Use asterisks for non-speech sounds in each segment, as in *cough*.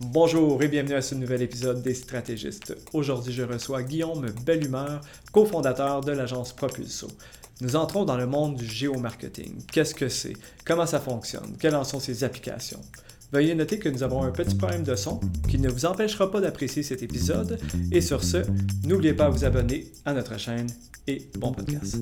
Bonjour et bienvenue à ce nouvel épisode des stratégistes. Aujourd'hui, je reçois Guillaume Bellumeur, cofondateur de l'agence Propulso. Nous entrons dans le monde du géomarketing. Qu'est-ce que c'est? Comment ça fonctionne? Quelles en sont ses applications? Veuillez noter que nous avons un petit problème de son qui ne vous empêchera pas d'apprécier cet épisode. Et sur ce, n'oubliez pas de vous abonner à notre chaîne et bon podcast.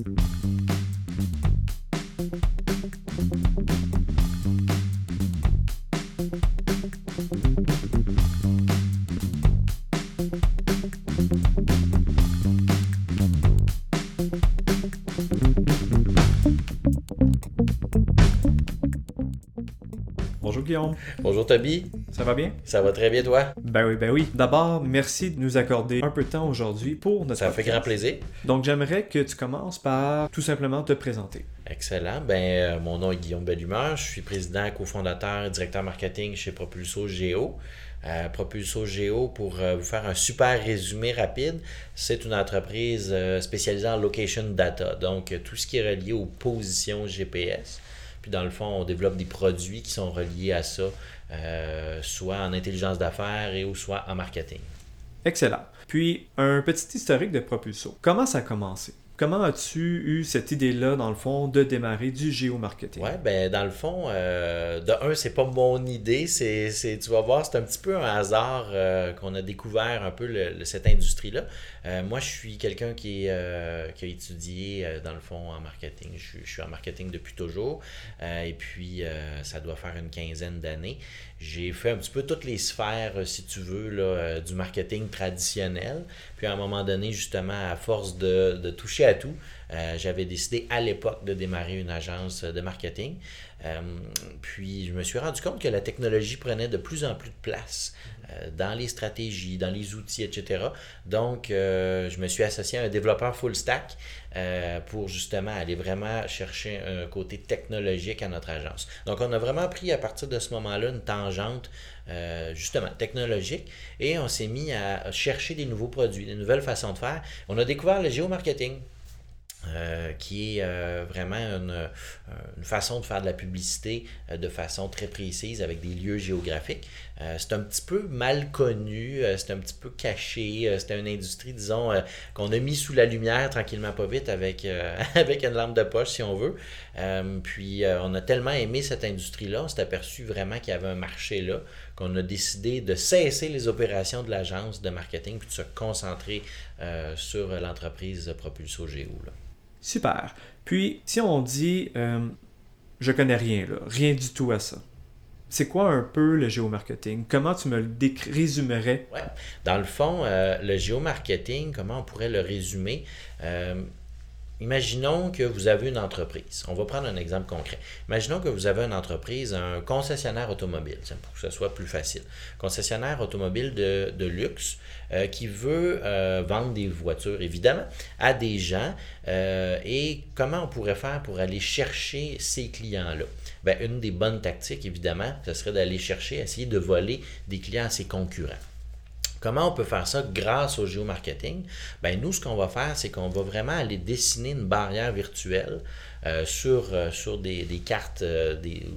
Guillaume, Bonjour Toby, ça va bien? ça va très bien toi? Ben oui, ben oui. D'abord, merci de nous accorder un peu de temps aujourd'hui pour notre Ça fait grand plaisir. Donc j'aimerais que tu commences par tout simplement te présenter. Excellent. Ben, euh, mon nom est Guillaume Bellumeur. Je suis président, cofondateur, directeur marketing chez Propulso Géo. Euh, Propulso Géo, pour euh, vous faire un super résumé rapide, c'est une entreprise spécialisée en location data. Donc, tout ce qui est relié aux positions GPS. Puis, dans le fond, on développe des produits qui sont reliés à ça, euh, soit en intelligence d'affaires et ou soit en marketing. Excellent. Puis, un petit historique de Propulso. Comment ça a commencé? Comment as-tu eu cette idée-là, dans le fond, de démarrer du géomarketing? Ouais, ben dans le fond, euh, de un, c'est pas mon idée, c'est, tu vas voir, c'est un petit peu un hasard euh, qu'on a découvert un peu cette industrie-là. Euh, moi, je suis quelqu'un qui, a étudié, dans le fond, en marketing. Je, suis- en marketing depuis toujours. Et puis, ça doit faire une quinzaine d'années. J'ai fait un petit peu toutes les sphères, euh, si tu veux, là, euh, du marketing traditionnel. Puis à un moment donné, justement, à force de, de toucher à tout, euh, j'avais décidé à l'époque de démarrer une agence de marketing. Puis je me suis rendu compte que la technologie prenait de plus en plus de place dans les stratégies, dans les outils, etc. Donc, euh, je me suis associé à un développeur full stack euh, pour justement aller vraiment chercher un côté technologique à notre agence. Donc, on a vraiment pris à partir de ce moment-là une tangente euh, justement technologique et on s'est mis à chercher des nouveaux produits, des nouvelles façons de faire. On a découvert le géomarketing. euh, qui est euh, vraiment une, euh, façon de faire de la publicité euh, de façon très précise avec des lieux géographiques. Euh, c'est un petit peu mal connu, euh, c'est un petit peu caché, euh, c'est une industrie, disons, euh, qu'on a mis sous la lumière tranquillement pas vite avec, *laughs* avec une lampe de poche, si on veut. Puis on a tellement aimé cette industrie-là, on s'est aperçu vraiment qu'il y avait un marché là, qu'on a décidé de cesser les opérations de l'agence de marketing puis de se concentrer sur l'entreprise Propulso Géo. Super. Puis, si on dit je connais rien, là, rien du tout à ça. C'est quoi un peu le géomarketing? Comment tu me le résumerais? Dans le fond, euh, le géomarketing, comment on pourrait le résumer? Euh, imaginons que vous avez une entreprise. On va prendre un exemple concret. Imaginons que vous avez une entreprise, un concessionnaire automobile, pour que ce soit plus facile. Concessionnaire automobile de, luxe euh, qui veut vendre des voitures, évidemment, à des gens. et comment on pourrait faire pour aller chercher ces clients-là? Ben, une des bonnes tactiques, évidemment, ce serait d'aller chercher, essayer de voler des clients à ses concurrents. Comment on peut faire ça grâce au géomarketing? Ben, nous, ce qu'on va faire, c'est qu'on va vraiment aller dessiner une barrière virtuelle euh, sur, euh, sur des, cartes, euh, des,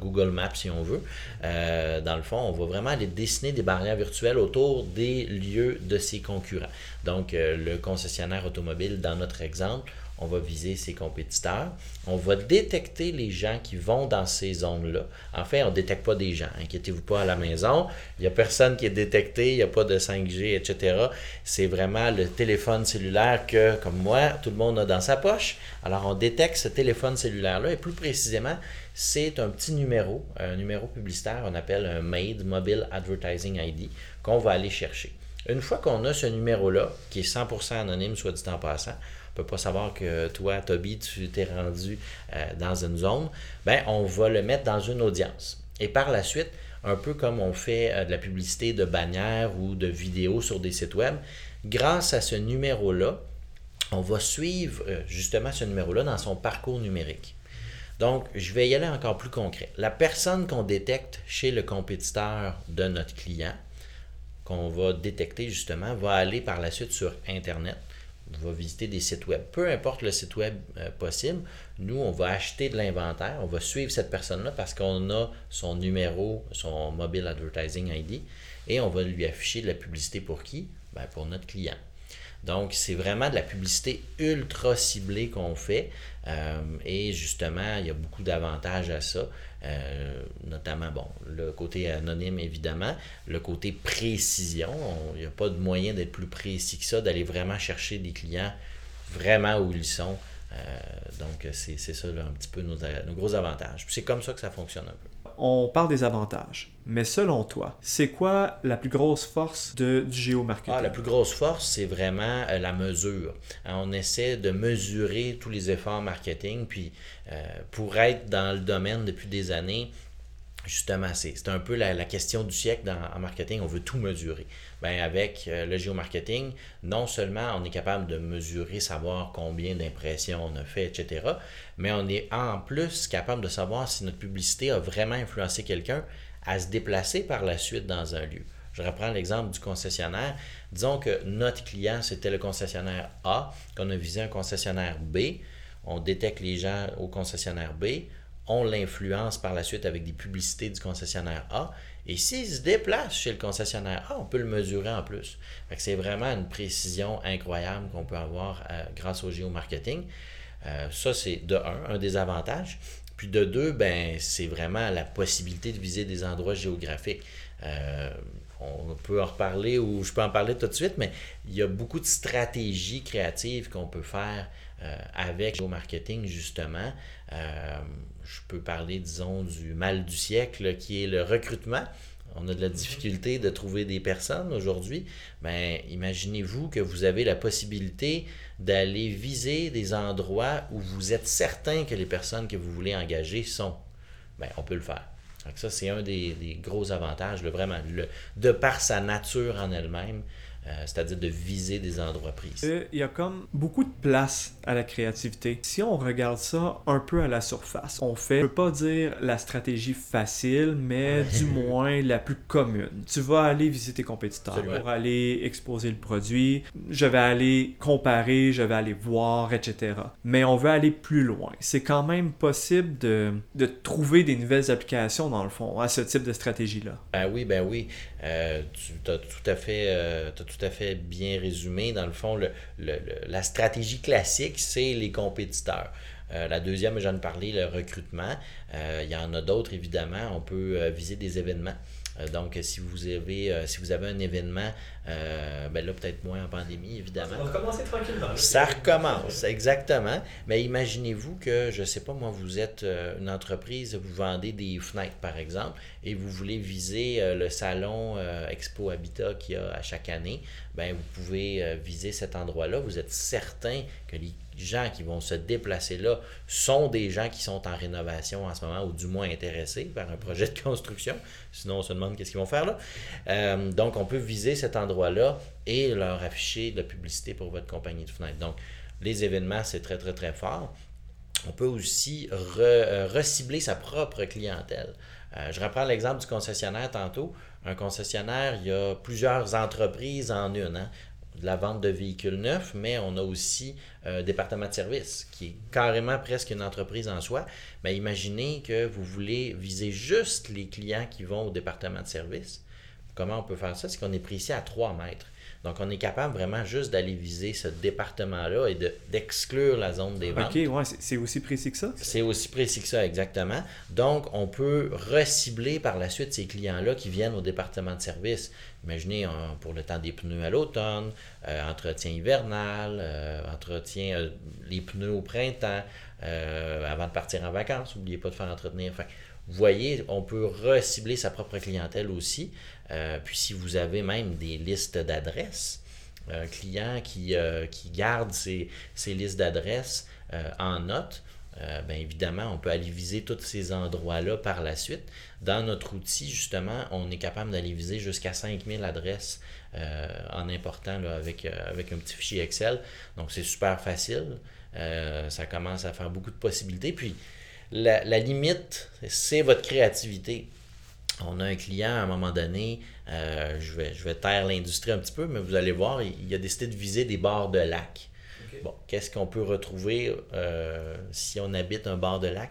Google Maps si on veut. Dans le fond, on va vraiment aller dessiner des barrières virtuelles autour des lieux de ses concurrents. Donc, le concessionnaire automobile, dans notre exemple, on va viser ses compétiteurs. On va détecter les gens qui vont dans ces zones-là. En on ne détecte pas des gens. Inquiétez-vous pas à la maison. Il n'y a personne qui est détecté. Il n'y a pas de 5G, etc. C'est vraiment le téléphone cellulaire que, comme moi, tout le monde a dans sa poche. Alors, on détecte ce téléphone cellulaire-là et plus précisément, c'est un petit numéro, un numéro publicitaire, on appelle un MAID, Mobile Advertising ID, qu'on va aller chercher. Une fois qu'on a ce numéro-là, qui est 100% anonyme, soit dit en passant, peut pas savoir que toi, Toby, tu t'es rendu euh, dans une zone, ben, on va le mettre dans une audience. Et par la suite, un peu comme on fait euh, de la publicité de bannières ou de vidéos sur des sites web, grâce à ce numéro-là, on va suivre euh, justement ce numéro-là dans son parcours numérique. Donc, je vais y aller encore plus concret. La personne qu'on détecte chez le compétiteur de notre client, qu'on va détecter justement, va aller par la suite sur Internet, va visiter des sites web. Peu importe le site web euh, possible, nous, on va acheter de l'inventaire, on va suivre cette personne-là parce qu'on a son numéro, son mobile advertising ID, et on va lui afficher de la publicité pour qui? Ben, pour notre client. Donc, c'est vraiment de la publicité ultra ciblée qu'on fait. Euh, et justement, il y a beaucoup d'avantages à ça. Euh, notamment, bon, le côté anonyme, évidemment. Le côté précision. Il n'y a pas de moyen d'être plus précis que ça, d'aller vraiment chercher des clients vraiment où ils sont. Euh, donc, c'est ça un petit peu nos, nos gros avantages. C'est comme ça que ça fonctionne un peu on parle des avantages. Mais selon toi, c'est quoi la plus grosse force de, du géomarketing? Ah, la plus grosse force, c'est vraiment euh, la mesure. Hein, on essaie de mesurer tous les efforts marketing. Puis, euh, pour être dans le domaine depuis des années, justement, c'est un peu la, question du siècle dans, en marketing. On veut tout mesurer. Ben, avec euh, le géomarketing, non seulement on est capable de mesurer, savoir combien d'impressions on a fait, etc., mais on est en plus capable de savoir si notre publicité a vraiment influencé quelqu'un à se déplacer par la suite dans un lieu. Je reprends l'exemple du concessionnaire. Disons que notre client, c'était le concessionnaire A, qu'on a visé un concessionnaire B. On détecte les gens au concessionnaire B on l'influence par la suite avec des publicités du concessionnaire A. Et s'il se déplace chez le concessionnaire A, on peut le mesurer en plus. C'est vraiment une précision incroyable qu'on peut avoir euh, grâce au géomarketing. Euh, ça, c'est de un, un des avantages. Puis de deux, ben, c'est vraiment la possibilité de viser des endroits géographiques. Euh, on peut en reparler ou je peux en parler tout de suite, mais il y a beaucoup de stratégies créatives qu'on peut faire avec le géomarketing, justement je peux parler, disons, du mal du siècle qui est le recrutement. On a de la difficulté de trouver des personnes aujourd'hui. Mais ben, imaginez-vous que vous avez la possibilité d'aller viser des endroits où vous êtes certain que les personnes que vous voulez engager sont. Bien, on peut le faire. Donc ça, c'est un des, gros avantages, vraiment, de par sa nature en elle-même, euh, c'est-à-dire de viser des endroits pris. Euh, il y a comme beaucoup de place à la créativité. Si on regarde ça un peu à la surface, on fait, je peux pas dire la stratégie facile, mais du moins la plus commune. Tu vas aller visiter tes compétiteurs pour aller exposer le produit, je vais aller comparer, je vais aller voir, etc. Mais on veut aller plus loin. C'est quand même possible de, de trouver des nouvelles applications, dans le fond, à ce type de stratégie-là. Ben oui, ben oui. Euh, tu as tout à fait, tout à fait bien résumé. Dans le fond, le, la stratégie classique, c'est les compétiteurs. Euh, la deuxième, j'en ai parlé, le recrutement. Euh, il y en a d'autres, évidemment. On peut euh, viser des événements. donc, si vous avez, si vous avez un événement, ben là, peut-être moins en pandémie, évidemment. Ça va recommencer tranquillement. Ça recommence, exactement. Mais imaginez-vous que, je ne sais pas, moi, vous êtes une entreprise, vous vendez des fenêtres, par exemple, et vous voulez viser le salon Expo Habitat qu'il y a à chaque année. Ben, vous pouvez viser cet endroit-là. Vous êtes certain que les gens qui vont se déplacer là sont des gens qui sont en rénovation en ce moment ou du moins intéressés par un projet de construction. Sinon, on se demande qu'est-ce qu'ils vont faire là. Euh, donc, on peut viser cet et leur afficher de la publicité pour votre compagnie de fenêtres. Donc, les événements, c'est très, très, très fort. On peut aussi euh, recibler sa propre clientèle. Euh, je reprends l'exemple du concessionnaire tantôt. Un concessionnaire, il y a plusieurs entreprises en une. Hein de la vente de véhicules neufs, mais on a aussi un euh, département de service qui est carrément presque une entreprise en soi. Mais imaginez que vous voulez viser juste les clients qui vont au département de service. Comment on peut faire ça? C'est qu'on est pris ici à 3 mètres. Donc, on est capable vraiment juste d'aller viser ce département-là et d'exclure la zone des ventes. OK, ouais, c'est aussi précis que ça? C'est aussi précis que ça, exactement. Donc, on peut recibler par la suite ces clients-là qui viennent au département de service. Imaginez pour le temps des pneus à l'automne, euh, entretien hivernal, euh, entretien euh, les pneus au printemps, avant de partir en vacances. N'oubliez pas de faire entretenir. Enfin, vous voyez, on peut recibler sa propre clientèle aussi. Euh, puis si vous avez même des listes d'adresses, un client qui, euh, qui garde ces, listes d'adresses euh, en note, bien évidemment, on peut aller viser tous ces endroits-là par la suite. Dans notre outil, justement, on est capable d'aller viser jusqu'à 5000 adresses en important avec, avec un petit fichier Excel. Donc, c'est super facile. ça commence à faire beaucoup de possibilités. Puis, la, limite, c'est votre créativité. On a un client à un moment donné, euh, je, vais, je vais taire l'industrie un petit peu, mais vous allez voir, il, a décidé de viser des bords de lac. Bon, qu'est-ce qu'on peut retrouver si on habite un bord de lac?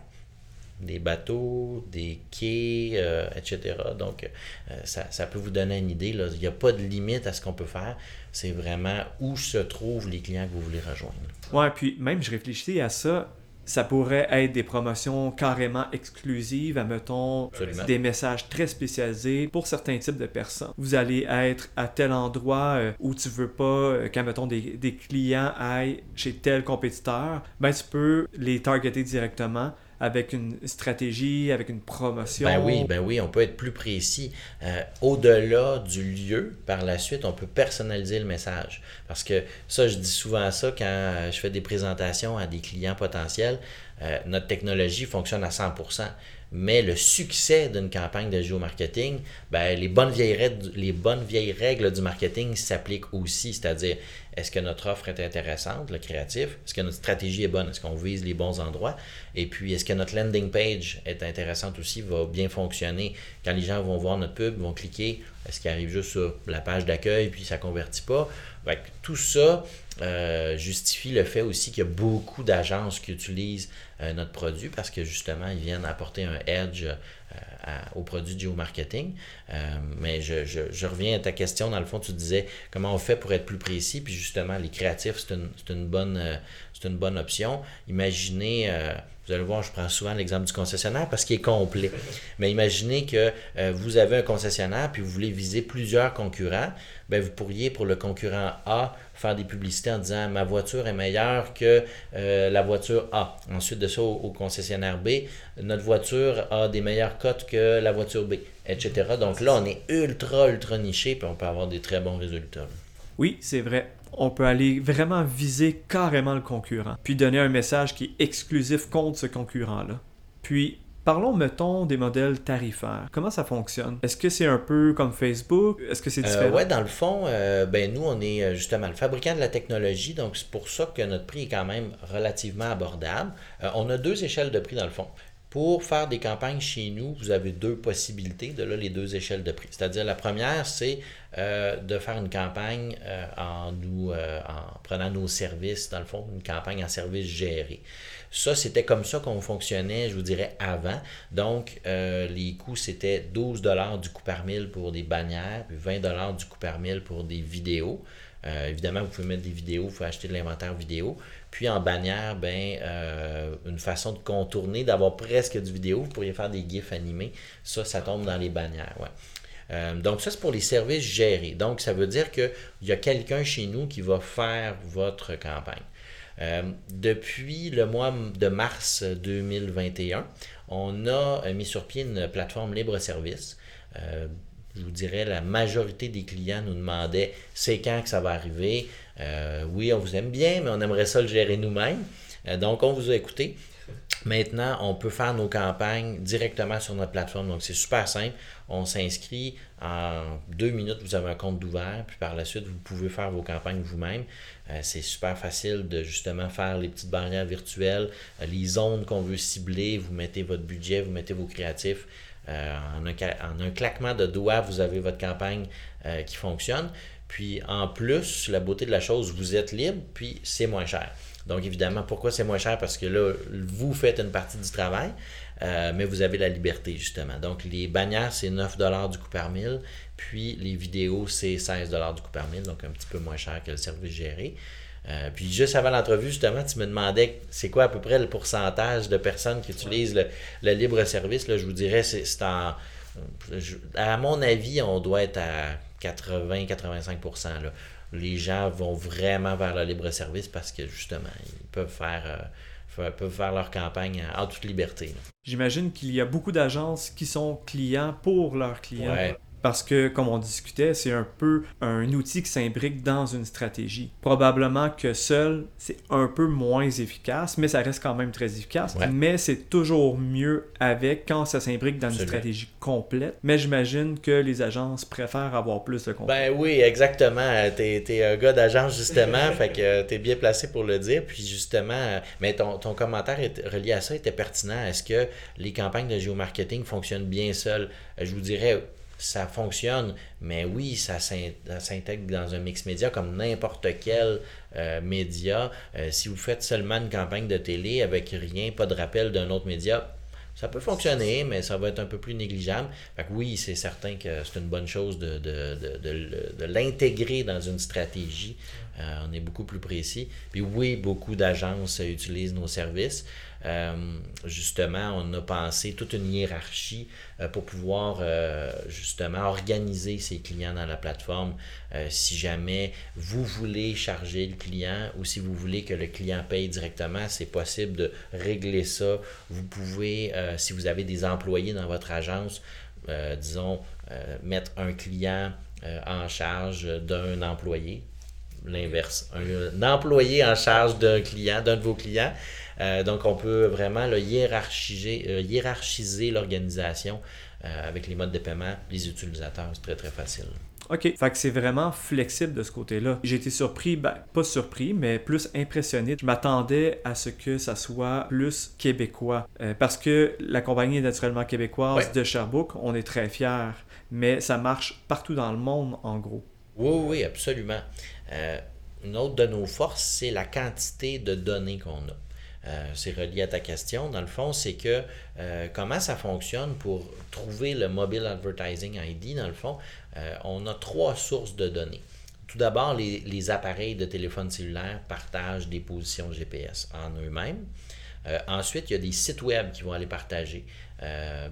des bateaux, des quais, euh, etc. Donc, euh, ça, peut vous donner une idée. Là. Il n'y a pas de limite à ce qu'on peut faire. C'est vraiment où se trouvent les clients que vous voulez rejoindre. Ouais, puis même, je réfléchis à ça. Ça pourrait être des promotions carrément exclusives, admettons, des messages très spécialisés pour certains types de personnes. Vous allez être à tel endroit euh, où tu veux pas qu'à mettons des, des clients aillent chez tel compétiteur, ben tu peux les targeter directement avec une stratégie, avec une promotion. Ben oui, ben oui, on peut être plus précis. Euh, au-delà du lieu, par la suite, on peut personnaliser le message. Parce que ça, je dis souvent ça quand je fais des présentations à des clients potentiels. Euh, notre technologie fonctionne à 100%. Mais le succès d'une campagne de géomarketing, ben, les, bonnes vieilles règles, les bonnes vieilles règles du marketing s'appliquent aussi. C'est-à-dire, est-ce que notre offre est intéressante, le créatif? Est-ce que notre stratégie est bonne? Est-ce qu'on vise les bons endroits? Et puis, est-ce que notre landing page est intéressante aussi, va bien fonctionner? Quand les gens vont voir notre pub, vont cliquer, est-ce qu'ils arrivent juste sur la page d'accueil puis ça ne convertit pas? tout ça euh, justifie le fait aussi qu'il y a beaucoup d'agences qui utilisent euh, notre produit parce que justement, ils viennent apporter un edge euh, au produit de géomarketing. mais je, reviens à ta question. Dans le fond, tu disais comment on fait pour être plus précis. Puis justement, les créatifs, c'est une, bonne, c'est une bonne option. Imaginez vous allez voir, je prends souvent l'exemple du concessionnaire parce qu'il est complet. Mais imaginez que euh, vous avez un concessionnaire puis vous voulez viser plusieurs concurrents. Bien, vous pourriez, pour le concurrent A, faire des publicités en disant ma voiture est meilleure que euh, la voiture A. Ensuite de ça, au, concessionnaire B, notre voiture a des meilleures cotes que la voiture B, etc. Donc là, on est ultra, ultra niché puis on peut avoir des très bons résultats. Oui, c'est vrai on peut aller vraiment viser carrément le concurrent, puis donner un message qui est exclusif contre ce concurrent-là. Puis, Parlons, mettons, des modèles tarifaires. Comment ça fonctionne? Est-ce que c'est un peu comme Facebook? Est-ce que c'est euh, différent? oui, dans le fond, euh, ben, nous, on est euh, justement le fabricant de la technologie, donc c'est pour ça que notre prix est quand même relativement abordable. on a deux échelles de prix dans le fond. Pour faire des campagnes chez nous, vous avez deux possibilités, de là les deux échelles de prix. C'est-à-dire la première, c'est euh, de faire une campagne euh, en, nous, euh, en prenant nos services, dans le fond, une campagne en service géré. Ça, c'était comme ça qu'on fonctionnait, je vous dirais, avant. Donc, les coûts, c'était 12 du coût par mille pour des bannières, puis 20 du coût par mille pour des vidéos. évidemment, vous pouvez mettre des vidéos, vous pouvez acheter de l'inventaire vidéo. Puis en bannière, ben, euh, une façon de contourner, d'avoir presque du vidéo, vous pourriez faire des GIFs animés. Ça, ça tombe dans les bannières. Euh, donc ça, c'est pour les services gérés. Donc ça veut dire qu'il y a quelqu'un chez nous qui va faire votre campagne. Euh, depuis le mois de mars 2021, on a mis sur pied une plateforme libre-service je vous dirais, la majorité des clients nous demandaient c'est quand que ça va arriver? Euh, oui, on vous aime bien, mais on aimerait ça le gérer nous-mêmes. Euh, donc, on vous a écouté. Maintenant, on peut faire nos campagnes directement sur notre plateforme. Donc, c'est super simple. On s'inscrit en deux minutes, vous avez un compte d'ouvert, puis par la suite, vous pouvez faire vos campagnes vous-même. Euh, c'est super facile de justement faire les petites barrières virtuelles, les zones qu'on veut cibler. Vous mettez votre budget, vous mettez vos créatifs. Euh, en, un, claquement de doigts, vous avez votre campagne euh, qui fonctionne. Puis en plus, la beauté de la chose, vous êtes libre, puis c'est moins cher. Donc évidemment, pourquoi c'est moins cher? Parce que là, vous faites une partie du travail, euh, mais vous avez la liberté justement. Donc les bannières, c'est 9 du coup par mille, puis les vidéos, c'est 16 du coup par mille, donc un petit peu moins cher que le service géré. Euh, puis juste avant l'entrevue, justement, tu me demandais c'est quoi à peu près le pourcentage de personnes qui utilisent le, libre service. Je vous dirais, c'est à mon avis, on doit être à 80-85 Les gens vont vraiment vers le libre service parce que justement, ils peuvent faire. Euh, peuvent faire leur campagne en toute liberté. J'imagine qu'il y a beaucoup d'agences qui sont clients pour leurs clients. Parce que, comme on discutait, c'est un peu un outil qui s'imbrique dans une stratégie. Probablement que seul, c'est un peu moins efficace, mais ça reste quand même très efficace. Mais c'est toujours mieux avec quand ça s'imbrique dans une stratégie complète. Mais j'imagine que les agences préfèrent avoir plus de contenu. Ben oui, exactement. T'es es un gars d'agence, justement, fait que t'es bien placé pour le dire. Puis justement, mais ton, ton commentaire est relié à ça était pertinent. Est-ce que les campagnes de géomarketing fonctionnent bien seules? Je vous dirais ça fonctionne, mais oui, ça s'intègre dans un mix média comme n'importe quel euh, média. Euh, si vous faites seulement une campagne de télé avec rien, pas de rappel d'un autre média, ça peut fonctionner, mais ça va être un peu plus négligeable. Fait oui, c'est certain que c'est une bonne chose de, de, l'intégrer dans une stratégie. Euh, on est beaucoup plus précis. Puis oui, beaucoup d'agences utilisent nos services. Euh, justement, on a pensé toute une hiérarchie euh, pour pouvoir euh, justement organiser ses clients dans la plateforme. si jamais vous voulez charger le client ou si vous voulez que le client paye directement, c'est possible de régler ça. Vous pouvez, si vous avez des employés dans votre agence, disons, mettre un client en charge d'un employé l'inverse. Un, employé en charge d'un client, d'un de vos clients. Euh, donc, on peut vraiment hiérarchiser, euh, hiérarchiser l'organisation euh, avec les modes de paiement, les utilisateurs. C'est très, très facile. OK. Fait que c'est vraiment flexible de ce côté-là. J'ai été surpris, ben, pas surpris, mais plus impressionné. Je m'attendais à ce que ça soit plus québécois. parce que la compagnie est naturellement québécoise de Sherbrooke, on est très fiers. Mais ça marche partout dans le monde, en gros. Oui, oui, absolument. une autre de nos forces, c'est la quantité de données qu'on a. Euh, c'est relié à ta question. Dans le fond, c'est que euh, comment ça fonctionne pour trouver le Mobile Advertising ID, dans le fond, euh, on a trois sources de données. Tout d'abord, les, appareils de téléphone cellulaire partagent des positions GPS en eux-mêmes. ensuite, il y a des sites web qui vont aller partager.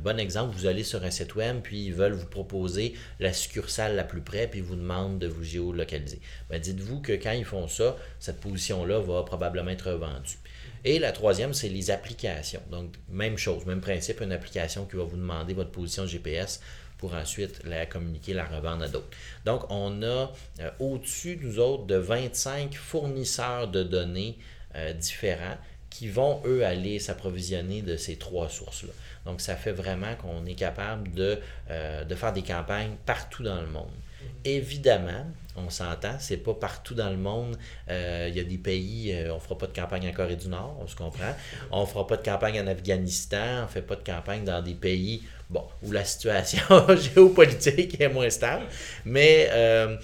bon exemple, vous allez sur un site web, puis ils veulent vous proposer la succursale la plus près, puis ils vous demandent de vous géolocaliser. Ben, dites-vous que quand ils font ça, cette position-là va probablement être vendue. Et la troisième, c'est les applications. Donc, même chose, même principe, une application qui va vous demander votre position GPS pour ensuite la communiquer, la revendre à d'autres. Donc, on a euh, au-dessus, nous autres, de 25 fournisseurs de données euh, différents qui vont, eux, aller s'approvisionner de ces trois sources-là. Donc, ça fait vraiment qu'on est capable de, euh, de faire des campagnes partout dans le monde. Évidemment, on s'entend, c'est pas partout dans le monde. Euh, il y a des pays, on euh, on fera pas de campagne en Corée du Nord, on se comprend. On fera pas de campagne en Afghanistan, on fait pas de campagne dans des pays bon, où la situation *laughs* géopolitique est moins stable. Mais euh,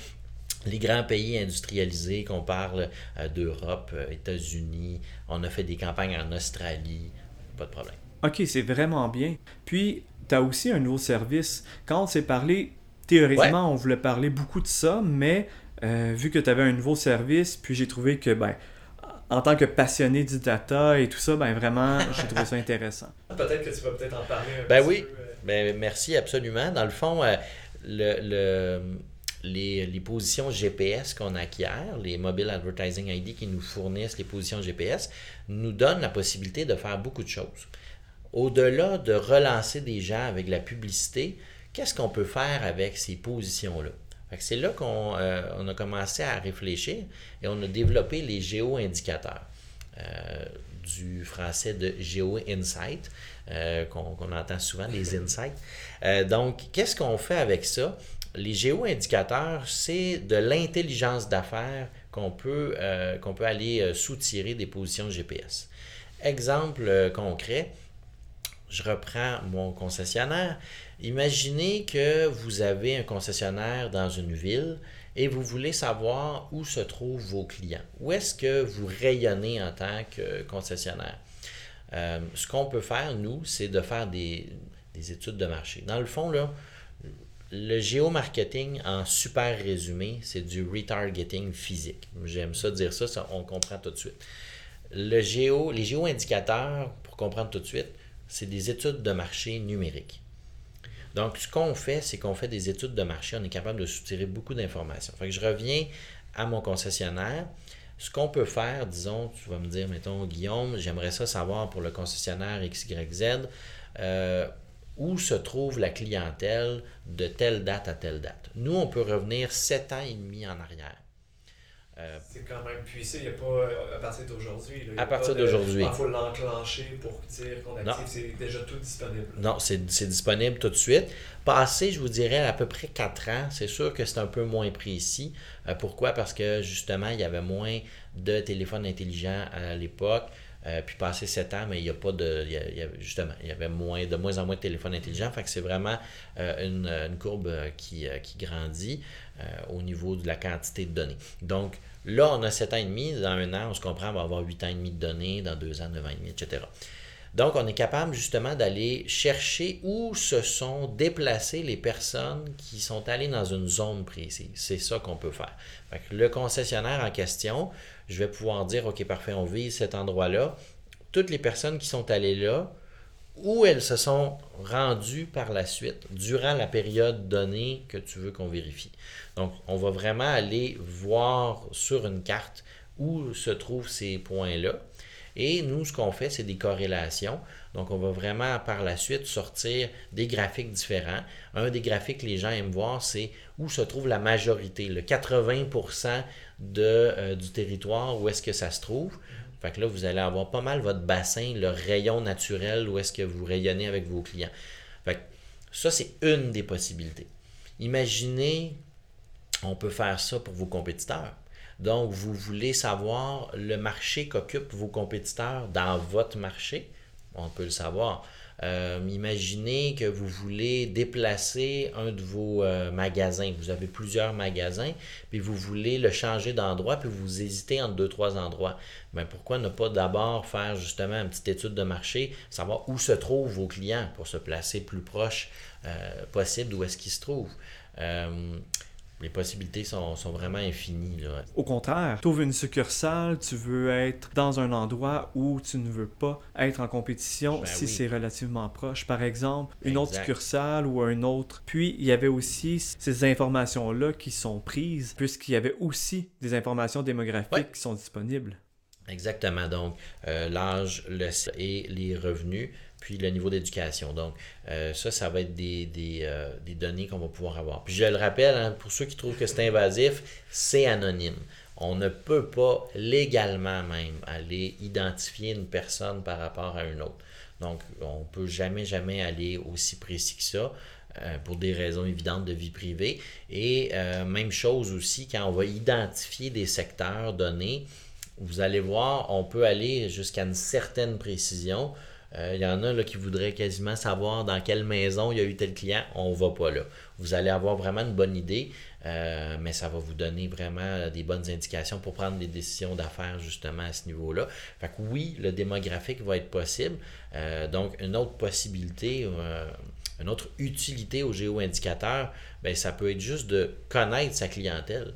les grands pays industrialisés, qu'on parle d'Europe, États-Unis, on a fait des campagnes en Australie, pas de problème. OK, c'est vraiment bien. Puis, tu as aussi un nouveau service. Quand on s'est parlé, théoriquement, on voulait parler beaucoup de ça, mais euh, vu que tu avais un nouveau service, puis j'ai trouvé que, ben, en tant que passionné du data et tout ça, ben vraiment, j'ai trouvé ça intéressant. *laughs* Peut-être que tu vas peut-être en parler un ben oui. Euh. Ben, merci, absolument. Dans le fond, euh, le, les, les, positions GPS qu'on acquiert, les Mobile Advertising ID qui nous fournissent les positions GPS, nous donnent la possibilité de faire beaucoup de choses. Au-delà de relancer des gens avec la publicité, qu'est-ce qu'on peut faire avec ces positions-là? C'est là qu'on euh, a commencé à réfléchir et on a développé les géo-indicateurs. Euh, du français de Geo-Insight, euh, qu'on entend souvent, les *laughs* insights. donc, qu'est-ce qu'on fait avec ça? Les géo-indicateurs, c'est de l'intelligence d'affaires qu'on peut, qu'on peut aller soutirer des positions GPS. Exemple concret, je reprends mon concessionnaire. Imaginez que vous avez un concessionnaire dans une ville et vous voulez savoir où se trouvent vos clients. Où est-ce que vous rayonnez en tant que concessionnaire? Euh, ce qu'on peut faire, nous, c'est de faire des, études de marché. Dans le fond, là, le géomarketing, en super résumé, c'est du retargeting physique. J'aime ça dire ça, ça, on comprend tout de suite. Le géo, les géo-indicateurs, pour comprendre tout de suite, c'est des études de marché numériques. Donc, ce qu'on fait, c'est qu'on fait des études de marché. On est capable de soutirer beaucoup d'informations. Fait que je reviens à mon concessionnaire. Ce qu'on peut faire, disons, tu vas me dire, mettons, Guillaume, j'aimerais ça savoir pour le concessionnaire XYZ, euh, où se trouve la clientèle de telle date à telle date. Nous, on peut revenir sept ans et demi en arrière. Euh, c'est quand même puissé, il n'y a pas euh, à partir d'aujourd'hui. À partir d'aujourd'hui. Il faut l'enclencher pour dire qu'on active, c'est déjà tout disponible. Non, c'est disponible tout de suite. Passé, je vous dirais, à peu près 4 ans, c'est sûr que c'est un peu moins précis. Euh, pourquoi? Parce que justement, il y avait moins de téléphones intelligents à l'époque. Euh, puis passé sept ans, mais il n'y a pas de. justement, il y avait moins, de moins en moins de téléphones intelligents. Fait que c'est vraiment une, une, courbe qui, qui grandit au niveau de la quantité de données. Donc, là, on a sept ans et demi. Dans un an, on se comprend, on va avoir huit ans et demi de données. Dans deux ans, neuf ans et demi, etc. Donc, on est capable justement d'aller chercher où se sont déplacées les personnes qui sont allées dans une zone précise. C'est ça qu'on peut faire. le concessionnaire en question, je vais pouvoir dire, OK, parfait, on vise cet endroit-là. Toutes les personnes qui sont allées là, où elles se sont rendues par la suite, durant la période donnée que tu veux qu'on vérifie. Donc, on va vraiment aller voir sur une carte où se trouvent ces points-là. Et nous, ce qu'on fait, c'est des corrélations. Donc, on va vraiment par la suite sortir des graphiques différents. Un des graphiques que les gens aiment voir, c'est où se trouve la majorité, le 80% de, euh, du territoire, où est-ce que ça se trouve. Fait que là, vous allez avoir pas mal votre bassin, le rayon naturel, où est-ce que vous rayonnez avec vos clients. Fait que ça, c'est une des possibilités. Imaginez, on peut faire ça pour vos compétiteurs. Donc, vous voulez savoir le marché qu'occupent vos compétiteurs dans votre marché? On peut le savoir. Euh, imaginez que vous voulez déplacer un de vos euh, magasins. Vous avez plusieurs magasins, puis vous voulez le changer d'endroit, puis vous hésitez entre deux, trois endroits. Mais ben, pourquoi ne pas d'abord faire justement une petite étude de marché, savoir où se trouvent vos clients pour se placer plus proche euh, possible d'où est-ce qu'ils se trouvent? Les possibilités sont, vraiment infinies. Au contraire, tu ouvres une succursale, tu veux être dans un endroit où tu ne veux pas être en compétition ben si c'est relativement proche. Par exemple, une autre succursale ou un autre. Puis, il y avait aussi ces informations-là qui sont prises, puisqu'il y avait aussi des informations démographiques qui sont disponibles. Exactement. Donc, euh, l'âge le, et les revenus puis le niveau d'éducation. Donc, euh, ça, ça va être euh, des, données qu'on va pouvoir avoir. Puis je le rappelle, hein, pour ceux qui trouvent que c'est invasif, c'est anonyme. On ne peut pas légalement même aller identifier une personne par rapport à une autre. Donc, on ne peut jamais, jamais aller aussi précis que ça. Euh, pour des raisons évidentes de vie privée. Et même chose aussi, quand on va identifier des secteurs donnés, vous allez voir, on peut aller jusqu'à une certaine précision il euh, y en a là, qui voudraient quasiment savoir dans quelle maison il y a eu tel client. On ne va pas là. Vous allez avoir vraiment une bonne idée, euh, mais ça va vous donner vraiment des bonnes indications pour prendre des décisions d'affaires justement à ce niveau-là. Fait que oui, le démographique va être possible. Euh, donc, une autre possibilité, une autre utilité au géo-indicateur, ben, ça peut être juste de connaître sa clientèle.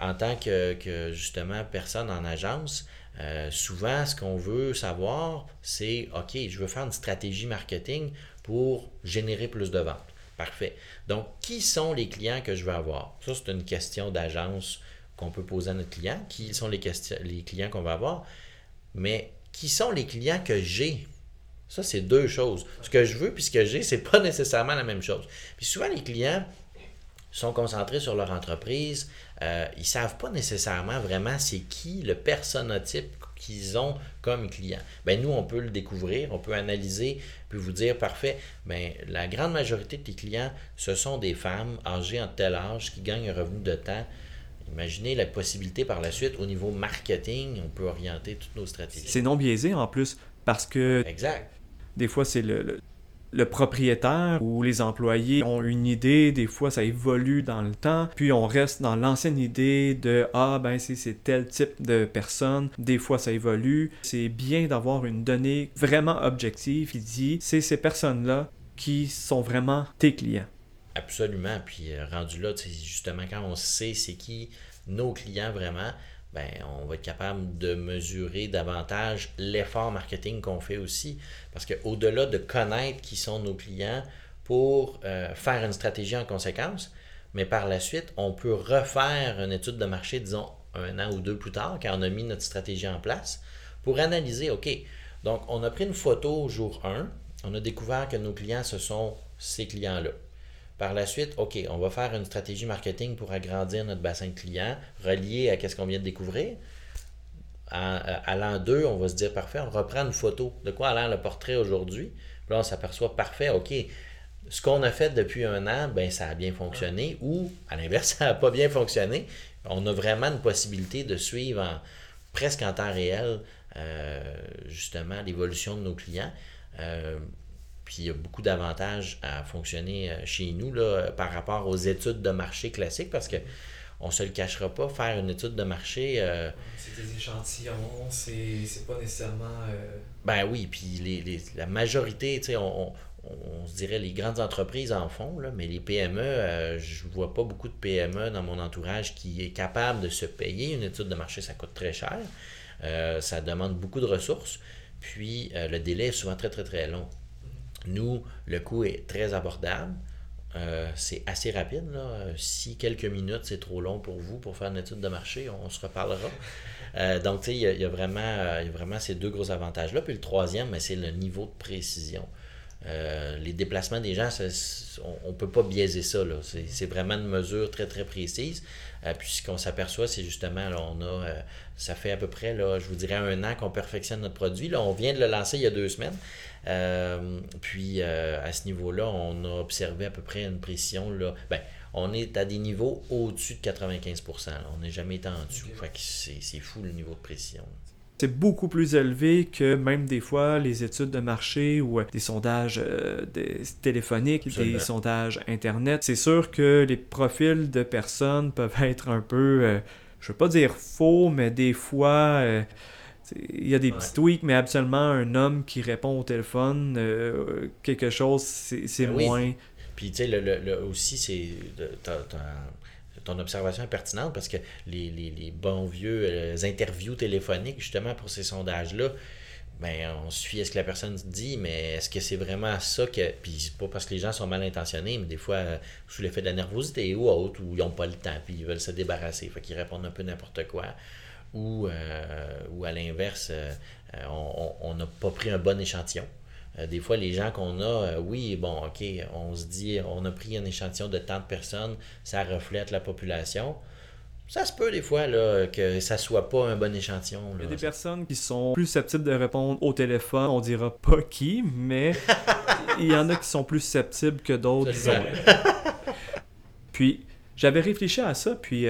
en tant que, que, justement personne en agence, euh, souvent, ce qu'on veut savoir, c'est OK, je veux faire une stratégie marketing pour générer plus de ventes. Parfait. Donc, qui sont les clients que je veux avoir? Ça, c'est une question d'agence qu'on peut poser à notre client. Qui sont les, clients qu'on va avoir? Mais qui sont les clients que j'ai? Ça, c'est deux choses. Ce que je veux puis ce que j'ai, c'est pas nécessairement la même chose. Puis souvent, les clients sont concentrés sur leur entreprise, euh, ils ne savent pas nécessairement vraiment c'est qui le personnotype qu'ils ont comme client. Ben, nous, on peut le découvrir, on peut analyser, puis vous dire, parfait, ben, la grande majorité de tes clients, ce sont des femmes âgées en tel âge qui gagnent un revenu de temps. Imaginez la possibilité par la suite, au niveau marketing, on peut orienter toutes nos stratégies. C'est non biaisé en plus, parce que... Exact. Des fois, c'est le le propriétaire ou les employés ont une idée, des fois ça évolue dans le temps, puis on reste dans l'ancienne idée de ah ben c'est tel type de personne, des fois ça évolue. C'est bien d'avoir une donnée vraiment objective qui dit c'est ces personnes-là qui sont vraiment tes clients. Absolument, puis euh, rendu là, justement quand on sait c'est qui nos clients vraiment, ben, on va être capable de mesurer davantage l'effort marketing qu'on fait aussi. Parce qu'au-delà de connaître qui sont nos clients pour euh, faire une stratégie en conséquence, mais par la suite, on peut refaire une étude de marché, disons, un an ou deux plus tard, quand on a mis notre stratégie en place, pour analyser, OK, donc on a pris une photo jour 1, on a découvert que nos clients, ce sont ces clients-là. Par la suite, OK, on va faire une stratégie marketing pour agrandir notre bassin de clients, relié à ce qu'on vient de découvrir. À, l'an 2, on va se dire parfait, on reprend une photo. De quoi a l'air le portrait aujourd'hui? là, on s'aperçoit parfait, OK. Ce qu'on a fait depuis un an, ben, ça a bien fonctionné, ou à l'inverse, *laughs* ça n'a pas bien fonctionné. On a vraiment une possibilité de suivre presque en temps réel justement l'évolution de nos clients. Puis il y a beaucoup d'avantages à fonctionner chez nous là, par rapport aux études de marché classiques parce que on se le cachera pas, faire une étude de marché. Euh, c'est des échantillons, c'est pas nécessairement. Euh, ben oui, puis les, la majorité, tu sais, on, se dirait les grandes entreprises en font, là, mais les PME, euh, je vois pas beaucoup de PME dans mon entourage qui est capable de se payer une étude de marché. Ça coûte très cher. ça demande beaucoup de ressources. Puis le délai est souvent très, très, très long. Nous, le coût est très abordable. Euh, c'est assez rapide. Si quelques minutes, c'est trop long pour vous pour faire une étude de marché, on, se reparlera. Euh, donc, il y, euh, y a vraiment ces deux gros avantages-là. Puis le troisième, c'est le niveau de précision. Les déplacements des gens, on ne peut pas biaiser ça. C'est vraiment une mesure très, très précise. puis ce qu'on s'aperçoit, c'est justement, là, on a, ça fait à peu près, là, je vous dirais, un an qu'on perfectionne notre produit. Là, on vient de le lancer il y a deux semaines. Euh, puis euh, à ce niveau-là, on a observé à peu près une précision. Là, ben, on est à des niveaux au-dessus de 95% On n'est jamais été en dessous. c'est fou le niveau de précision. C'est beaucoup plus élevé que même des fois les études de marché ou euh, des sondages téléphoniques, des sondages Internet. C'est sûr que les profils de personnes peuvent *laughs* être un peu, je veux pas dire faux, mais des fois il y a des petits tweaks, mais absolument un homme qui répond au téléphone, euh, quelque chose, c'est ben moins. Puis, tu sais, le, aussi, c'est. Ton observation est pertinente parce que les, bons vieux euh, interviews téléphoniques, justement, pour ces sondages-là, ben, on suit à ce que la personne dit, mais est-ce que c'est vraiment ça que. Puis c'est pas parce que les gens sont mal intentionnés, mais des fois, euh, sous l'effet de la nervosité ou autre, ou ils n'ont pas le temps, puis ils veulent se débarrasser. Fait qu'ils répondent un peu n'importe quoi ou, euh, ou à l'inverse, on n'a pas pris un bon échantillon. Euh, des fois, les gens qu'on a, oui, bon, OK, on se dit, on a pris un échantillon de tant de personnes, ça reflète la population. Ça se peut des fois là, que ça soit pas un bon échantillon. Il y a des personnes qui sont plus susceptibles de répondre au téléphone. On dira pas qui, mais *laughs* il y en a qui sont plus susceptibles que d'autres. puis j'avais réfléchi à ça, puis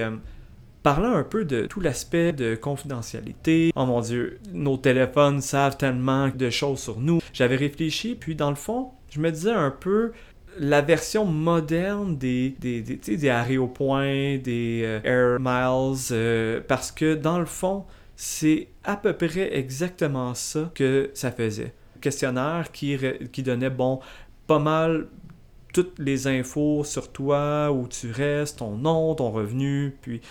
Parlant un peu de tout l'aspect de confidentialité. Oh mon Dieu, nos téléphones savent tellement de choses sur nous. J'avais réfléchi, puis dans le fond, je me disais un peu la version moderne des, des, des, des point, des euh, air miles, euh, parce que dans le fond, c'est à peu près exactement ça que ça faisait. questionnaire qui, qui donnait, bon, pas mal toutes les infos sur toi, où tu restes, ton nom, ton revenu, puis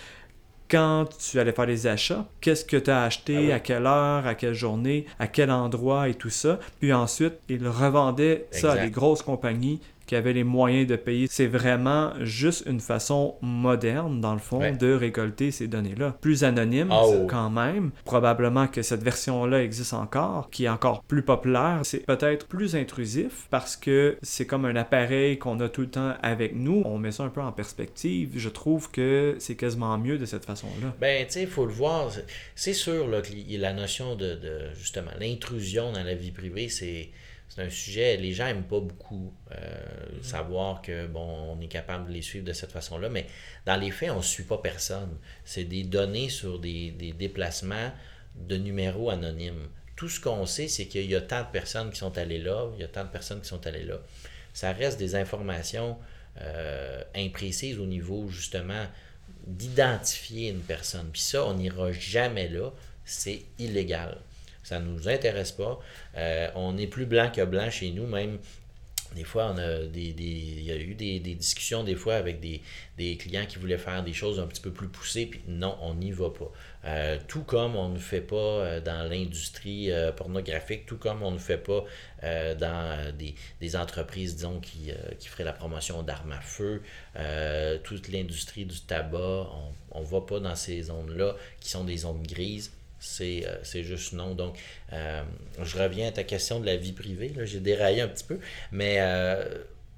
quand tu allais faire les achats, qu'est-ce que tu as acheté, ah à quelle heure, à quelle journée, à quel endroit et tout ça. Puis ensuite, ils revendaient ça à des grosses compagnies qui avaient les moyens de payer. C'est vraiment juste une façon moderne, dans le fond, de récolter ces données-là. Plus anonyme ah quand même. Probablement que cette version-là existe encore, qui est encore plus populaire. C'est peut-être plus intrusif parce que c'est comme un appareil qu'on a tout le temps avec nous. On met ça un peu en perspective. Je trouve que c'est quasiment mieux de cette façon-là. Ben, tu sais, il faut le voir. C'est sûr là, que la notion de, de justement, l'intrusion dans la vie privée, c'est c'est un sujet, les gens n'aiment pas beaucoup euh, mm-hmm. savoir que bon, on est capable de les suivre de cette façon-là, mais dans les faits, on ne suit pas personne. C'est des données sur des, déplacements de numéros anonymes. Tout ce qu'on sait, c'est qu'il y a tant de personnes qui sont allées là, il y a tant de personnes qui sont allées là. Ça reste des informations euh, imprécises au niveau justement d'identifier une personne. Puis ça, on n'ira jamais là. C'est illégal. Ça ne nous intéresse pas. Euh, on est plus blanc que blanc chez nous, même des fois, on a des, il y a eu des, discussions des fois avec des, clients qui voulaient faire des choses un petit peu plus poussées, puis non, on n'y va pas. Euh, tout comme on ne fait pas euh, dans l'industrie pornographique, tout comme on ne fait pas dans des, entreprises, disons, qui, qui feraient la promotion d'armes à feu, toute l'industrie du tabac, on ne va pas dans ces zones-là qui sont des zones grises. Euh, c'est juste non. Donc, euh, je reviens à ta question de la vie privée. J'ai déraillé un petit peu. Mais euh,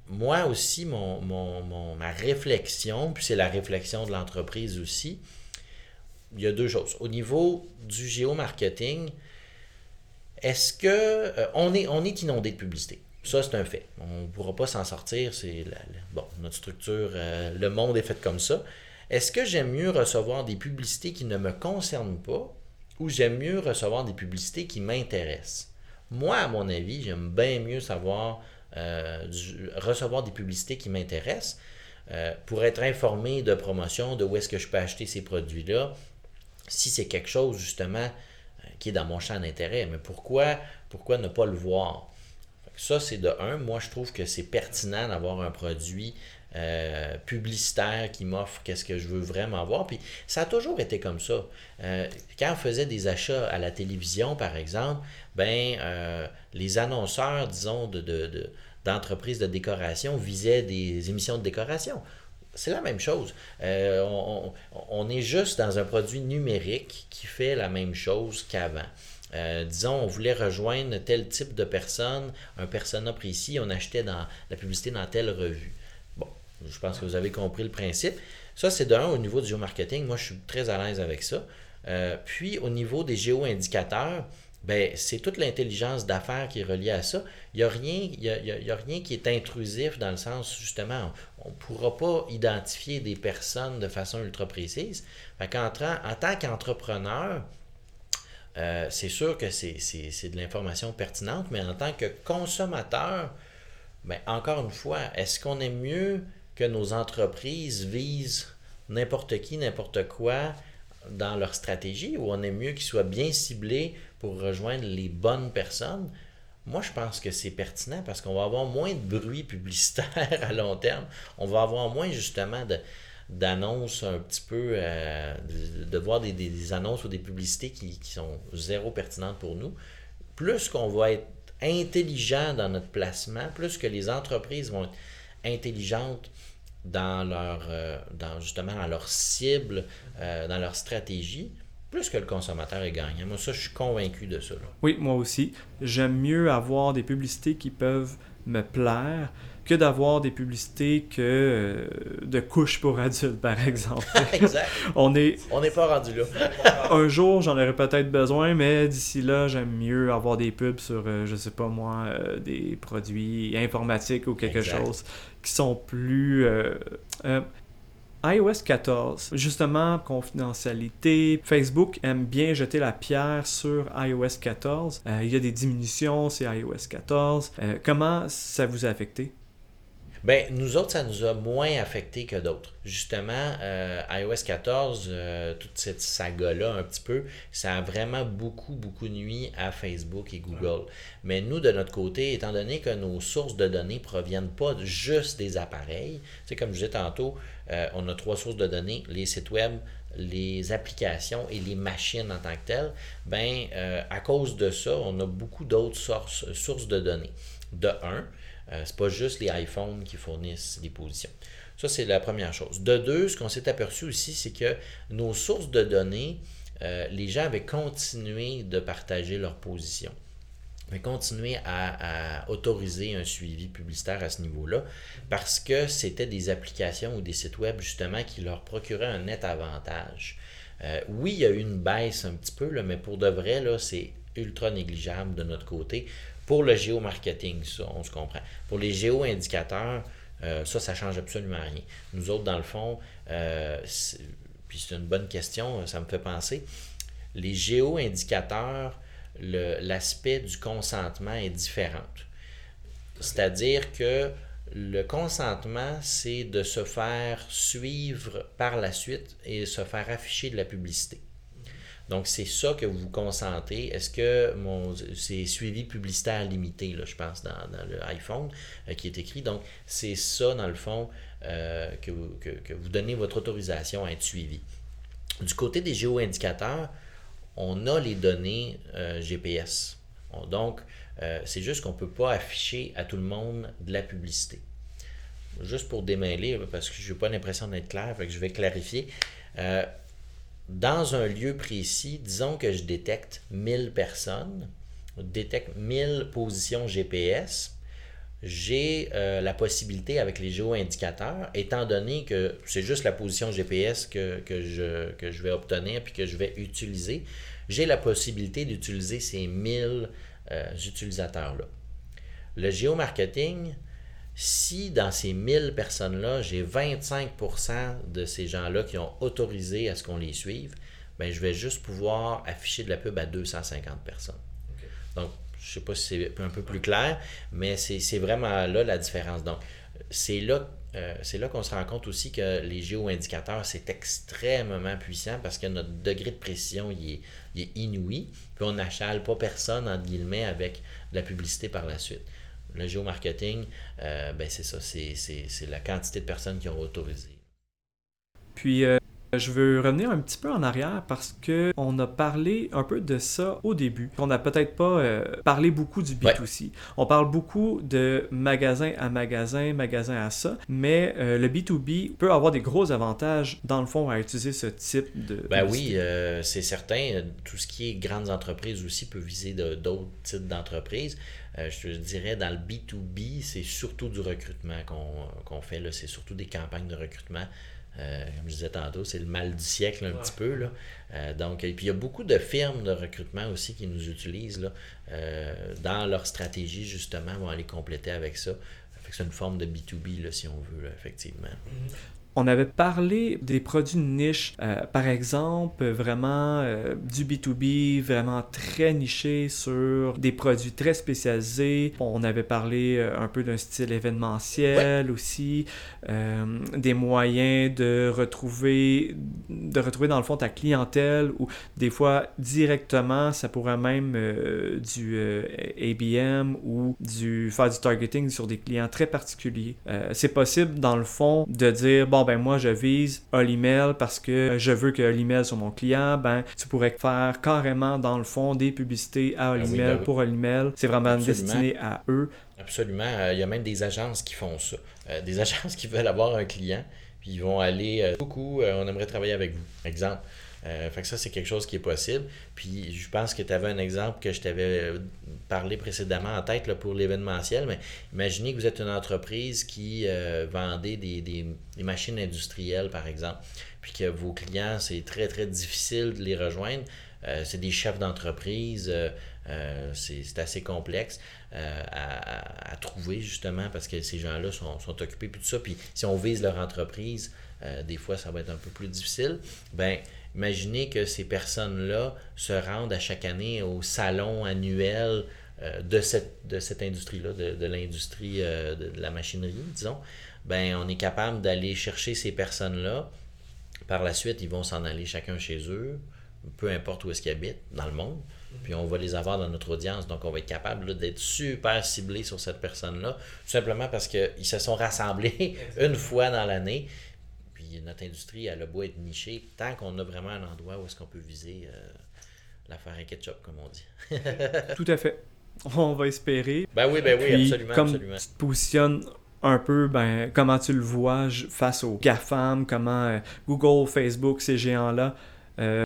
moi aussi, mon, ma réflexion, puis c'est la réflexion de l'entreprise aussi, il y a deux choses. Au niveau du géomarketing, est-ce que on, est, on est inondé de publicité? Ça, c'est un fait. On ne pourra pas s'en sortir. C'est bon, notre structure, le monde est fait comme ça. Est-ce que j'aime mieux recevoir des publicités qui ne me concernent pas ou j'aime mieux recevoir des publicités qui m'intéressent. Moi, à mon avis, j'aime bien mieux savoir euh, recevoir des publicités qui m'intéressent euh, pour être informé de promotion, de où est-ce que je peux acheter ces produits-là, si c'est quelque chose justement euh, qui est dans mon champ d'intérêt. Mais pourquoi, pourquoi ne pas le voir? Ça, c'est de un. Moi, je trouve que c'est pertinent d'avoir un produit euh, publicitaire qui m'offre qu'est-ce que je veux vraiment voir. Puis ça a toujours été comme ça. Euh, quand on faisait des achats à la télévision, par exemple, ben euh, les annonceurs, disons, de, d'entreprises de, décoration visaient des émissions de décoration. C'est la même chose. On, on, est juste dans un produit numérique qui fait la même chose qu'avant. disons, on voulait rejoindre tel type de personne, un persona précis, on achetait dans la publicité dans telle revue. Je pense que vous avez compris le principe. Ça, c'est d'un au niveau du géomarketing. Moi, je suis très à l'aise avec ça. Euh, puis, au niveau des géo-indicateurs, ben, c'est toute l'intelligence d'affaires qui est reliée à ça. Il n'y a, rien, il a, rien qui est intrusif dans le sens, justement, on ne pourra pas identifier des personnes de façon ultra précise. en tant qu'entrepreneur, euh, c'est sûr que c'est de l'information pertinente, mais en tant que consommateur, ben, encore une fois, est-ce qu'on est mieux que nos entreprises visent n'importe qui, n'importe quoi dans leur stratégie, ou on est mieux qu'ils soient bien ciblés pour rejoindre les bonnes personnes. Moi, je pense que c'est pertinent parce qu'on va avoir moins de bruit publicitaire *laughs* à long terme. On va avoir moins justement de, d'annonces un petit peu, euh, de, voir des, annonces ou des publicités qui, qui, sont zéro pertinentes pour nous. Plus qu'on va être intelligent dans notre placement, plus que les entreprises vont être intelligentes dans leur, euh, dans justement dans leur cible, euh, dans leur stratégie, plus que le consommateur est gagnant. Moi, ça, je suis convaincu de ça. Oui, moi aussi. J'aime mieux avoir des publicités qui peuvent me plaire que d'avoir des publicités que euh, de couches pour adultes, par exemple. *laughs* exact. On est on n'est pas rendu là. *laughs* un jour, j'en aurais peut-être besoin, mais d'ici là, j'aime mieux avoir des pubs sur, je sais pas moi, des produits informatiques ou quelque chose qui sont plus... Euh, euh, iOS 14, justement, confidentialité. Facebook aime bien jeter la pierre sur iOS 14. Euh, il y a des diminutions, c'est iOS 14. comment ça vous a affecté? Ben, nous autres, ça nous a moins affecté que d'autres. Justement, euh, iOS 14, euh, toute cette saga-là, un petit peu, ça a vraiment beaucoup, beaucoup nuit à Facebook et Google. Mais nous, de notre côté, étant donné que nos sources de données proviennent pas juste des appareils, c'est comme je disais tantôt, euh, on a trois sources de données, les sites web, les applications et les machines en tant que telles, ben, à cause de ça, on a beaucoup d'autres sources, sources de données. De un, euh, c'est pas juste les iPhones qui fournissent des positions. Ça, c'est la première chose. De deux, ce qu'on s'est aperçu aussi, c'est que nos sources de données, euh, les gens avaient continué de partager leurs positions mais continuer à, autoriser un suivi publicitaire à ce niveau-là parce que c'était des applications ou des sites web justement qui leur procuraient un net avantage. Euh, oui, il y a eu une baisse un petit peu, mais pour de vrai, c'est ultra négligeable de notre côté. Pour le géomarketing, ça, on se comprend. Pour les géo-indicateurs, euh, ça, ça change absolument rien. Nous autres, dans le fond, euh, puis c'est une bonne question, ça me fait penser, les géo-indicateurs, l'aspect du consentement est différent. C'est-à-dire que le consentement, c'est de se faire suivre par la suite et se faire afficher de la publicité. Donc, c'est ça que vous consentez. Est-ce que mon c'est suivi publicitaire limité, là, je pense, dans, dans le iPhone euh, qui est écrit. Donc, c'est ça, dans le fond, euh, que, vous, que, vous donnez votre autorisation à être suivi. Du côté des géo-indicateurs, on a les données euh, GPS. donc, c'est juste qu'on ne peut pas afficher à tout le monde de la publicité. Juste pour démêler, parce que je n'ai pas l'impression d'être clair, que je vais clarifier dans un lieu précis, disons que je détecte 1000 personnes, détecte 1000 positions GPS, j'ai euh, la possibilité avec les géo-indicateurs, étant donné que c'est juste la position GPS que, je, que je vais obtenir puis que je vais utiliser, j'ai la possibilité d'utiliser ces 1000 euh, utilisateurs-là. Le géomarketing, si dans ces 1000 personnes-là, j'ai 25% de ces gens-là qui ont autorisé à ce qu'on les suive, ben, je vais juste pouvoir afficher de la pub à 250 personnes. Donc, je ne sais pas si c'est un peu plus clair, mais c'est vraiment là la différence. Donc, c'est là, euh, là qu'on se rend compte aussi que les géo-indicateurs, c'est extrêmement puissant parce que notre degré de précision il est, il est inouï. Puis on n'achale pas personne, entre guillemets, avec de la publicité par la suite. Le géomarketing, euh, ben c'est ça, c'est la quantité de personnes qui ont autorisé. Puis, euh, je veux revenir un petit peu en arrière parce que on a parlé un peu de ça au début. On n'a peut-être pas euh, parlé beaucoup du B2C. On parle beaucoup de magasin à magasin, magasin à ça, mais euh, le B2B peut avoir des gros avantages dans le fond à utiliser ce type de. Ben oui, euh, c'est certain. Tout ce qui est grandes entreprises aussi peut viser d'autres types d'entreprises. Je te dirais, dans le B2B, c'est surtout du recrutement qu'on fait. C'est surtout des campagnes de recrutement. Euh, comme je disais tantôt, c'est le mal du siècle un petit peu. Là. Euh, donc, et puis il y a beaucoup de firmes de recrutement aussi qui nous utilisent là, euh, dans leur stratégie, justement, vont aller compléter avec ça. c'est une forme de B2B, là, si on veut, effectivement. On avait parlé des produits niche, euh, par exemple, vraiment euh, du B2B, vraiment très niché sur des produits très spécialisés. On avait parlé euh, un peu d'un style événementiel aussi, des moyens de retrouver, de retrouver dans le fond ta clientèle ou des fois directement, ça pourrait même du ABM ou du faire du targeting sur des clients très particuliers. C'est possible dans le fond de dire bon ben moi je vise Olimel parce que je veux que Olimel soit mon client, ben tu pourrais faire carrément dans le fond des publicités à ben Olimel ben pour Olimel. C'est vraiment destiné à eux. Absolument. Euh, il y a même des agences qui font ça. Euh, des *laughs* agences qui veulent avoir un client, puis ils vont aller euh, beaucoup, on aimerait travailler avec vous. Exemple. Euh, fait que ça, c'est quelque chose qui est possible. Puis je pense que tu avais un exemple que je t'avais euh, parlé précédemment en tête là, pour l'événementiel, mais imaginez que vous êtes une entreprise qui euh, vendait des, des, machines industrielles, par exemple, puis que vos clients, c'est très, très difficile de les rejoindre. c'est des chefs d'entreprise, c'est assez complexe à, à, trouver justement parce que ces gens-là sont, sont, occupés, puis tout ça. Puis si on vise leur entreprise, des fois, ça va être un peu plus difficile. Ben, Imaginez que ces personnes-là se rendent à chaque année au salon annuel euh, de cette, de cette industrie-là, de, l'industrie euh, de, la machinerie, disons. Ben, on est capable d'aller chercher ces personnes-là. Par la suite, ils vont s'en aller chacun chez eux, peu importe où est-ce qu'ils habitent dans le monde. Puis on va les avoir dans notre audience. Donc, on va être capable d'être super ciblé sur cette personne-là, tout simplement parce qu'ils se sont rassemblés *laughs* une fois dans l'année notre industrie, elle a beau être nichée, tant qu'on a vraiment un endroit où est-ce qu'on peut viser euh, l'affaire à ketchup, comme on dit. *laughs* Tout à fait. On va espérer. Ben oui, ben oui, absolument. Comme absolument. tu te positionnes un peu, ben, comment tu le vois face aux GAFAM, comment euh, Google, Facebook, ces géants-là. Euh,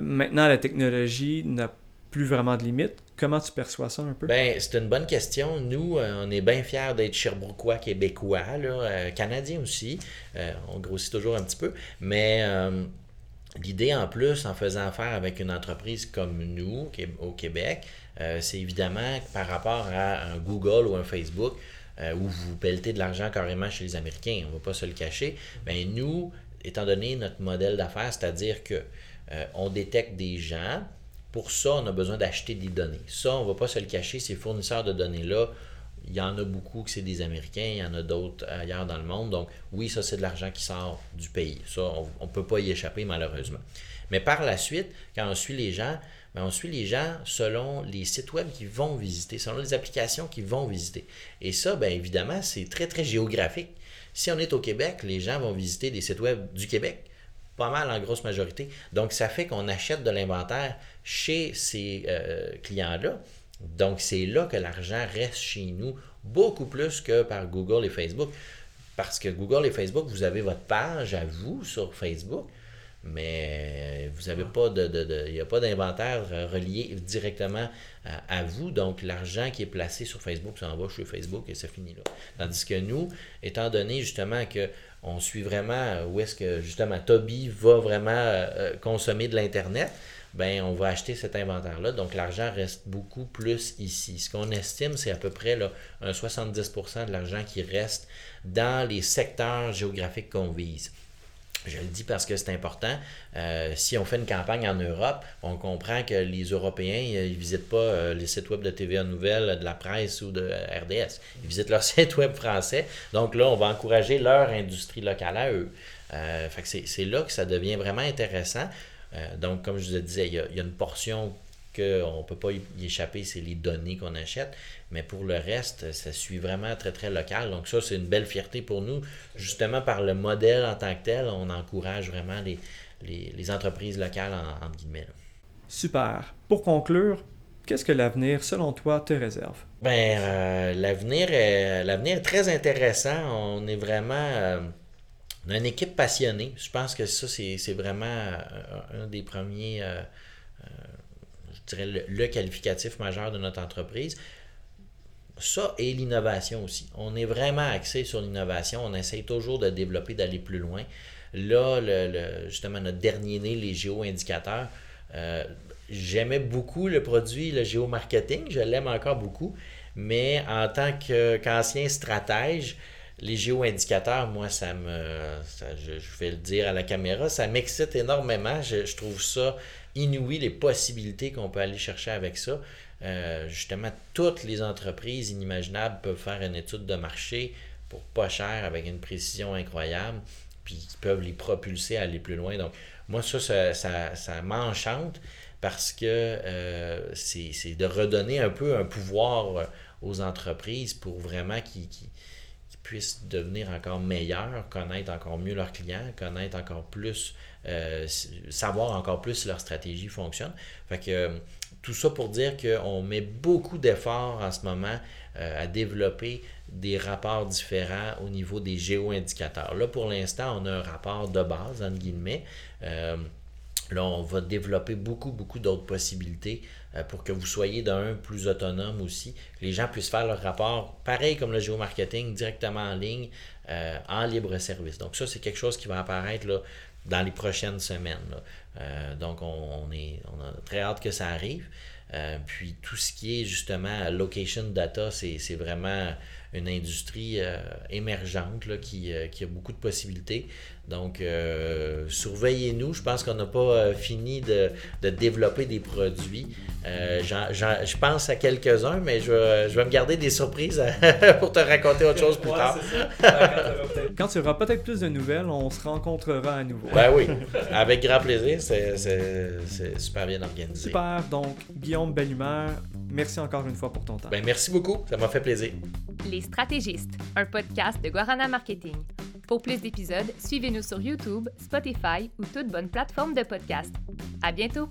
maintenant, la technologie n'a plus vraiment de limites. Comment tu perçois ça un peu? Ben, c'est une bonne question. Nous, euh, on est bien fiers d'être Sherbrookeois, Québécois, euh, Canadiens aussi. Euh, on grossit toujours un petit peu. Mais l'idée, en plus, en faisant affaire avec une entreprise comme nous, au Québec, c'est évidemment par rapport à un Google ou un Facebook, où vous pelletez de l'argent carrément chez les Américains, on ne va pas se le cacher. Ben, nous, étant donné notre modèle d'affaires, c'est-à-dire que on détecte des gens pour ça, on a besoin d'acheter des données. Ça, on ne va pas se le cacher, ces fournisseurs de données-là, il y en a beaucoup que c'est des Américains, il y en a d'autres ailleurs dans le monde. Donc, oui, ça, c'est de l'argent qui sort du pays. Ça, on ne peut pas y échapper, malheureusement. Mais par la suite, quand on suit les gens, ben, on suit les gens selon les sites web qu'ils vont visiter, selon les applications qu'ils vont visiter. Et ça, bien évidemment, c'est très, très géographique. Si on est au Québec, les gens vont visiter des sites web du Québec pas mal en grosse majorité. Donc, ça fait qu'on achète de l'inventaire chez ces euh, clients-là. Donc, c'est là que l'argent reste chez nous beaucoup plus que par Google et Facebook. Parce que Google et Facebook, vous avez votre page à vous sur Facebook, mais vous n'avez pas de, il n'y a pas d'inventaire relié directement à, vous. Donc, l'argent qui est placé sur Facebook, ça en va chez Facebook et ça finit là. Tandis que nous, étant donné justement que on suit vraiment où est-ce que justement Toby va vraiment euh, consommer de l'Internet, ben on va acheter cet inventaire-là. Donc l'argent reste beaucoup plus ici. Ce qu'on estime, c'est à peu près là, un 70% de l'argent qui reste dans les secteurs géographiques qu'on vise. Je le dis parce que c'est important. Euh, si on fait une campagne en Europe, on comprend que les Européens, ils ne visitent pas euh, les sites web de TVA Nouvelles, de la presse ou de RDS. Ils visitent leur *laughs* site web français. Donc là, on va encourager leur industrie locale à eux. Euh, c'est là que ça devient vraiment intéressant. donc, comme je vous disais, il y, a, il y a une portion qu'on ne peut pas y échapper, c'est les données qu'on achète. Mais pour le reste, ça suit vraiment très, très local. Donc ça, c'est une belle fierté pour nous. Justement, par le modèle en tant que tel, on encourage vraiment les, les, entreprises locales, en, entre guillemets. Super. Pour conclure, qu'est-ce que l'avenir, selon toi, te réserve? Ben, euh, l'avenir, est, l'avenir est très intéressant. On est vraiment... Euh, on a une équipe passionnée. Je pense que ça, c'est, vraiment euh, un des premiers je dirais, le, qualificatif majeur de notre entreprise. Ça et l'innovation aussi. On est vraiment axé sur l'innovation. On essaye toujours de développer, d'aller plus loin. Là, le, justement, notre dernier né, les géo-indicateurs, euh, j'aimais beaucoup le produit, le géomarketing. Je l'aime encore beaucoup. Mais en tant qu'ancien stratège, les géo-indicateurs, moi, ça me. je, vais le dire à la caméra, ça m'excite énormément. je, trouve ça inouï les possibilités qu'on peut aller chercher avec ça. Euh, justement, toutes les entreprises inimaginables peuvent faire une étude de marché pour pas cher avec une précision incroyable, puis ils peuvent les propulser à aller plus loin. Donc, moi, ça, ça, ça, m'enchante parce que euh, c'est de redonner un peu un pouvoir aux entreprises pour vraiment qu'ils puissent devenir encore meilleurs, connaître encore mieux leurs clients, connaître encore plus, euh, savoir encore plus si leur stratégie fonctionne. Fait que euh, tout ça pour dire qu'on met beaucoup d'efforts en ce moment euh, à développer des rapports différents au niveau des géo-indicateurs. Là, pour l'instant, on a un rapport de base, entre guillemets. Là, on va développer beaucoup, beaucoup d'autres possibilités euh, pour que vous soyez d'un plus autonome aussi, les gens puissent faire leur rapport, pareil comme le géomarketing, directement en ligne, euh, en libre service. Donc ça, c'est quelque chose qui va apparaître dans les prochaines semaines. Euh, donc on, est, on a très hâte que ça arrive. puis tout ce qui est justement location data, c'est vraiment une industrie émergente là, qui, qui, a beaucoup de possibilités. Donc, euh, surveillez-nous. Je pense qu'on n'a pas euh, fini de, développer des produits. Euh, je pense à quelques-uns, mais je, vais me garder des surprises *laughs* pour te raconter autre chose plus tard. Quand tu auras peut-être plus de nouvelles, on se rencontrera à nouveau. Ben oui, avec grand plaisir. C'est super bien organisé. Super. Donc, Guillaume Bellumeur, merci encore une fois pour ton temps. Ben, merci beaucoup. Ça m'a fait plaisir. Les stratégistes, un podcast de Guarana Marketing. Pour plus d'épisodes, suivez-nous sur YouTube, Spotify ou toute bonne plateforme de podcast. À bientôt!